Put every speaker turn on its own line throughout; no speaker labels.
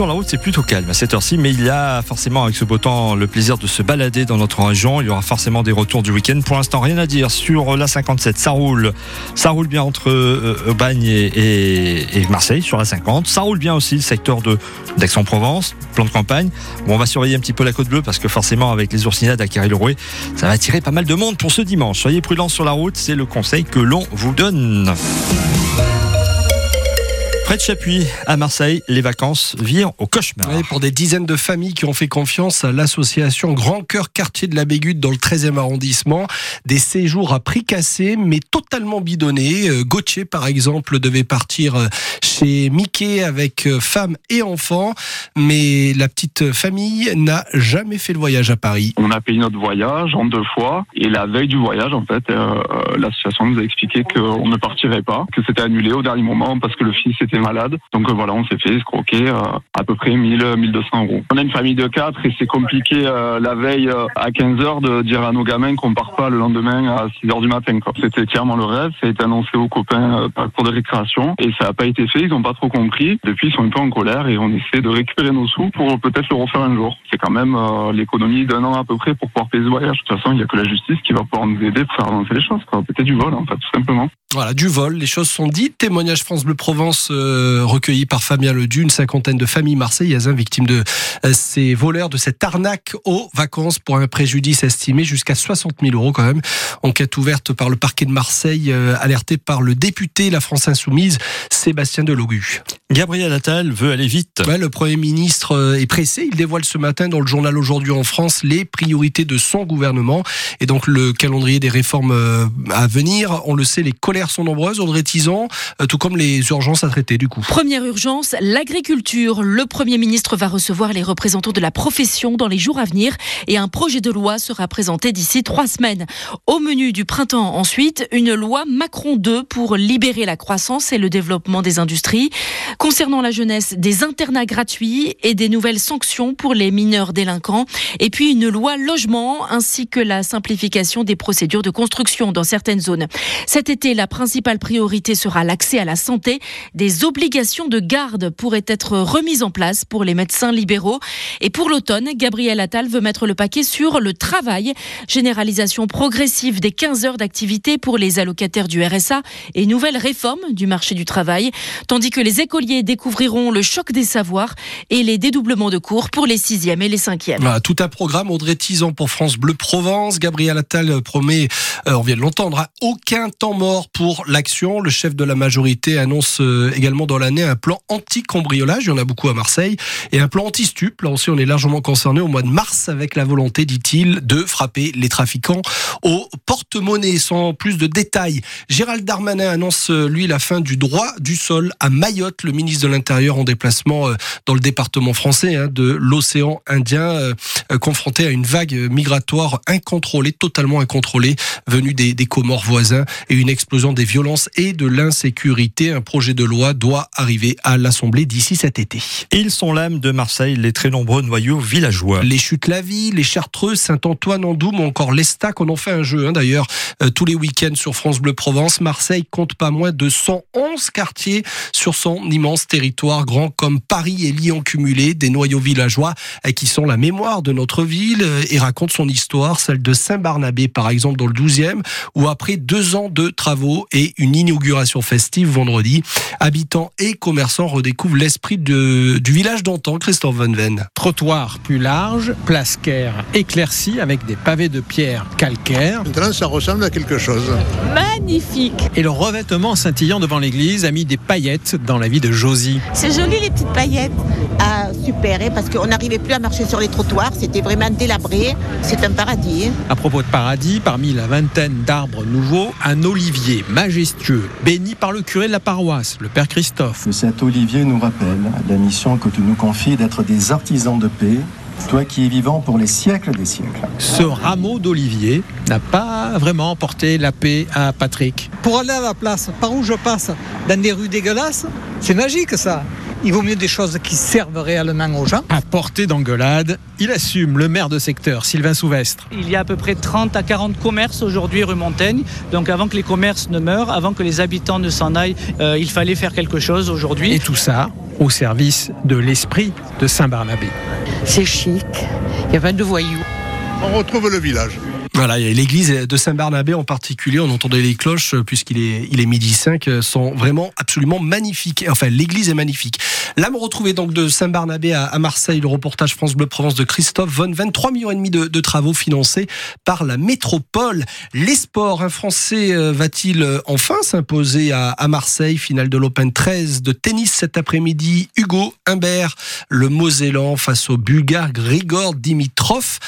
Sur la route, c'est plutôt calme à cette heure-ci, mais il y a forcément, avec ce beau temps, le plaisir de se balader dans notre région. Il y aura forcément des retours du week-end. Pour l'instant, rien à dire sur la 57. Ça roule, ça roule bien entre euh, et, et- et Marseille sur la 50. Ça roule bien aussi le secteur de d'Aix-en-Provence, plan de campagne. Bon, on va surveiller un petit peu la côte bleue parce que forcément, avec les oursinades à Carré-le-Rouet, ça va attirer pas mal de monde pour ce dimanche. Soyez prudents sur la route, c'est le conseil que l'on vous donne. Près de Chapuis, à Marseille, les vacances virent au cauchemar.
Pour des dizaines de familles qui ont fait confiance à l'association Grand Cœur Quartier de la Bégude dans le 13e arrondissement. Des séjours à prix cassé, mais totalement bidonnés. Euh, Gauthier, par exemple, devait partir euh, chez Mickey avec euh, femme et enfant, mais la petite famille n'a jamais fait le voyage à Paris.
On a payé notre voyage en deux fois et la veille du voyage, en fait, euh, euh, l'association nous a expliqué qu'on ne partirait pas, que c'était annulé au dernier moment parce que le fils était malade. Donc voilà, on s'est fait escroquer à peu près 1000, 1200 euros. On a une famille de quatre et c'est compliqué la veille à 15 heures de dire à nos gamins qu'on part pas le lendemain à 6 heures du matin. C'était clairement le rêve. Ça a été annoncé aux copains par cours de récréation et ça n'a pas été fait. Ils n'ont pas trop compris. Depuis, ils sont un peu en colère et on essaie de récupérer nos sous pour peut-être le refaire un jour. C'est quand même euh, l'économie d'un an à peu près pour pouvoir payer ce voyage. De toute façon, il n'y a que la justice qui va pouvoir nous aider pour faire avancer les choses. Peut-être du vol, en fait, tout simplement.
Voilà, du vol, les choses sont dites. Témoignage France Bleu Provence euh, recueilli par Fabien Ledu, une cinquantaine de familles marseillaises hein, victimes de euh, ces voleurs, de cette arnaque aux vacances pour un préjudice estimé jusqu'à 60 000 euros quand même. Enquête ouverte par le parquet de Marseille, euh, alertée par le député La France Insoumise, Sébastien Delogu.
Gabriel Attal veut aller vite.
Ouais, le Premier ministre euh, est pressé. Il dévoile ce matin dans le journal Aujourd'hui en France les priorités de son gouvernement et donc le calendrier des réformes euh, à venir. On le sait, les colères sont nombreuses, Audrey Tison, euh, tout comme les urgences à traiter du coup.
Première urgence, l'agriculture. Le Premier ministre va recevoir les représentants de la profession dans les jours à venir et un projet de loi sera présenté d'ici trois semaines. Au menu du printemps ensuite, une loi Macron 2 pour libérer la croissance et le développement des industries. Concernant la jeunesse, des internats gratuits et des nouvelles sanctions pour les mineurs délinquants. Et puis une loi logement ainsi que la simplification des procédures de construction dans certaines zones. Cet été, la principale priorité sera l'accès à la santé. Des obligations de garde pourraient être remises en place pour les médecins libéraux. Et pour l'automne, Gabriel Attal veut mettre le paquet sur le travail. Généralisation progressive des 15 heures d'activité pour les allocataires du RSA et nouvelle réforme du marché du travail. Tandis que les écoliers découvriront le choc des savoirs et les dédoublements de cours pour les 6e et les 5e.
Voilà, tout un programme. Audrey Tison pour France Bleu Provence. Gabriel Attal promet, euh, on vient de l'entendre, hein, aucun temps mort pour l'action. Le chef de la majorité annonce euh, également dans l'année un plan anti-cambriolage. Il y en a beaucoup à Marseille. Et un plan anti-stup. Là aussi, on est largement concerné au mois de mars avec la volonté, dit-il, de frapper les trafiquants au porte-monnaie. Sans plus de détails, Gérald Darmanin annonce, euh, lui, la fin du droit du sol à Mayotte. Le ministre de l'Intérieur en déplacement euh, dans le département français hein, de l'océan Indien, euh, euh, confronté à une vague migratoire incontrôlée, totalement incontrôlée, venue des, des Comores voisins et une explosion des violences et de l'insécurité. Un projet de loi doit arriver à l'Assemblée d'ici cet été.
Ils sont l'âme de Marseille, les très nombreux noyaux villageois.
Les Chutes-la-Vie, les Chartreux, Saint-Antoine en Doum ou encore l'Estac, on en fait un jeu hein, d'ailleurs euh, tous les week-ends sur France Bleu Provence. Marseille compte pas moins de 111 quartiers sur son immense territoire, grand comme Paris et Lyon cumulés, des noyaux villageois euh, qui sont la mémoire de notre ville euh, et racontent son histoire, celle de Saint-Barnabé par exemple dans le 12e, où après deux ans de travaux et une inauguration festive vendredi, habitants et commerçants redécouvrent l'esprit de- du village d'antan, Christophe Van Ven.
Trottoir plus large, place Caire éclaircie avec des pavés de pierre calcaire
Maintenant, ça ressemble à quelque chose.
Magnifique.
et le revêtement scintillant devant l'église a mis des paillettes dans la vie de Josie.
C'est joli les petites paillettes. Ah, super, parce qu'on n'arrivait plus à marcher sur les trottoirs. C'était vraiment délabré. C'est un paradis.
À propos de paradis, parmi la vingtaine d'arbres nouveaux, un olivier majestueux, béni par le curé de la paroisse, le père Christophe.
Cet olivier nous rappelle la mission que tu nous confies d'être des artisans de paix, toi qui es vivant pour les siècles des siècles.
Ce rameau d'olivier n'a pas vraiment porté la paix à Patrick.
Pour aller à la place, par où je passe, dans des rues dégueulasses, c'est magique ça.
Il vaut mieux des choses qui servent réellement aux gens.
À portée d'engueulade, il assume le maire de secteur, Sylvain Souvestre.
Il y a à peu près 30 à 40 commerces aujourd'hui rue Montaigne. Donc avant que les commerces ne meurent, avant que les habitants ne s'en aillent, euh, il fallait faire quelque chose aujourd'hui.
Et tout ça au service de l'esprit de Saint-Barnabé.
C'est chic, il n'y a pas de voyous.
On retrouve le village.
Voilà, l'église de Saint-Barnabé en particulier, on entendait les cloches euh, puisqu'il est, il est midi 5, euh, sont vraiment absolument magnifiques. Enfin, l'église est magnifique. Là, on retrouvait donc de Saint-Barnabé à, Marseille le reportage France Bleu Provence de Christophe Von, 23 millions et demi de, travaux financés par la métropole. Les sports, un Français euh, va-t-il enfin s'imposer à, Marseille, finale de l'Open 13 de tennis cet après-midi. Hugo Humbert, le Mosellan face au Bulgare Grigor Dimitrov.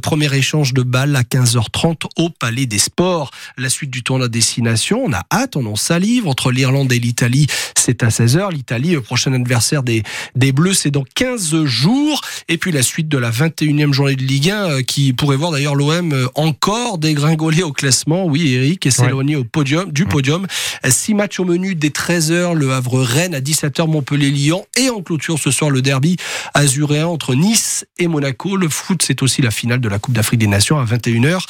Premier échange de balles à 15h30 au Palais des Sports. La suite du tournoi destination, on a hâte, on en salive. Entre l'Irlande et l'Italie, c'est à 16h. L'Italie, le prochain adversaire des, des Bleus, c'est dans 15 jours. Et puis la suite de la 21e journée de Ligue 1, euh, qui pourrait voir d'ailleurs l'OM euh, encore dégringoler au classement. Oui, Eric, et s'éloigner au podium, du podium. Six matchs au menu dès 13h, Le Havre-Rennes à 17h, Montpellier-Lyon. Et en clôture ce soir, le derby azuréen entre Nice et Monaco. Le foot, c'est aussi la finale de la Coupe d'Afrique des Nations à 21h.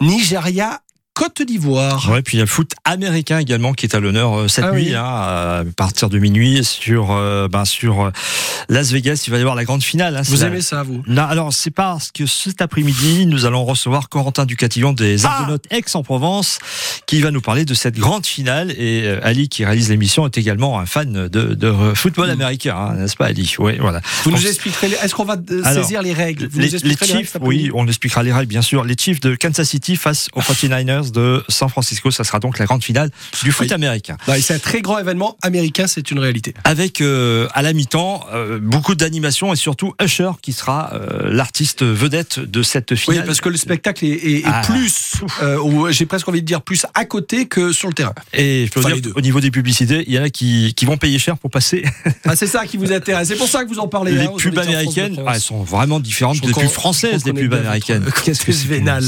Nigeria Côte d'Ivoire.
Ouais, puis il y a le foot américain également qui est à l'honneur euh, cette
Ah
nuit,
oui.
hein, à partir de minuit sur, euh, ben, sur euh, Las Vegas. Il va y avoir la grande finale. hein,
Vous
la-
aimez ça, vous?
Non, alors c'est parce que cet après-midi, nous allons recevoir Corentin Ducatillon des
Ah
Argonautes Aix-en-Provence, qui va nous parler de cette grande finale. Et euh, Ali, qui réalise l'émission, est également un fan de, de football américain, hein, n'est-ce pas, Ali? Oui, voilà.
Vous
Donc,
nous expliquerez. Est-ce qu'on va euh,
Alors,
saisir les règles? Vous
les, les Chiefs, oui, on expliquera les règles, bien sûr. Les Chiefs de Kansas City face aux 49ers de San Francisco. Ça sera donc la grande finale du foot
Oui.
américain.
Bah, C'est un très grand événement américain, c'est une réalité.
Avec euh, à la mi-temps euh, beaucoup d'animation et surtout Usher qui sera euh, l'artiste vedette de cette
Oui,
finale.
parce que le spectacle est, est- est
Ah.
plus, j'ai presque envie de dire plus à côté que sur le terrain.
Et je peux
Enfin,
dire, au niveau des publicités, il y en a qui, qui vont payer cher pour passer.
Ah, c'est ça qui vous intéresse. C'est pour ça que vous en parlez.
les
hein,
pubs américaines, ah, elles sont vraiment différentes des pubs françaises, des pubs américaines. Qu'est-ce que c'est
vénal.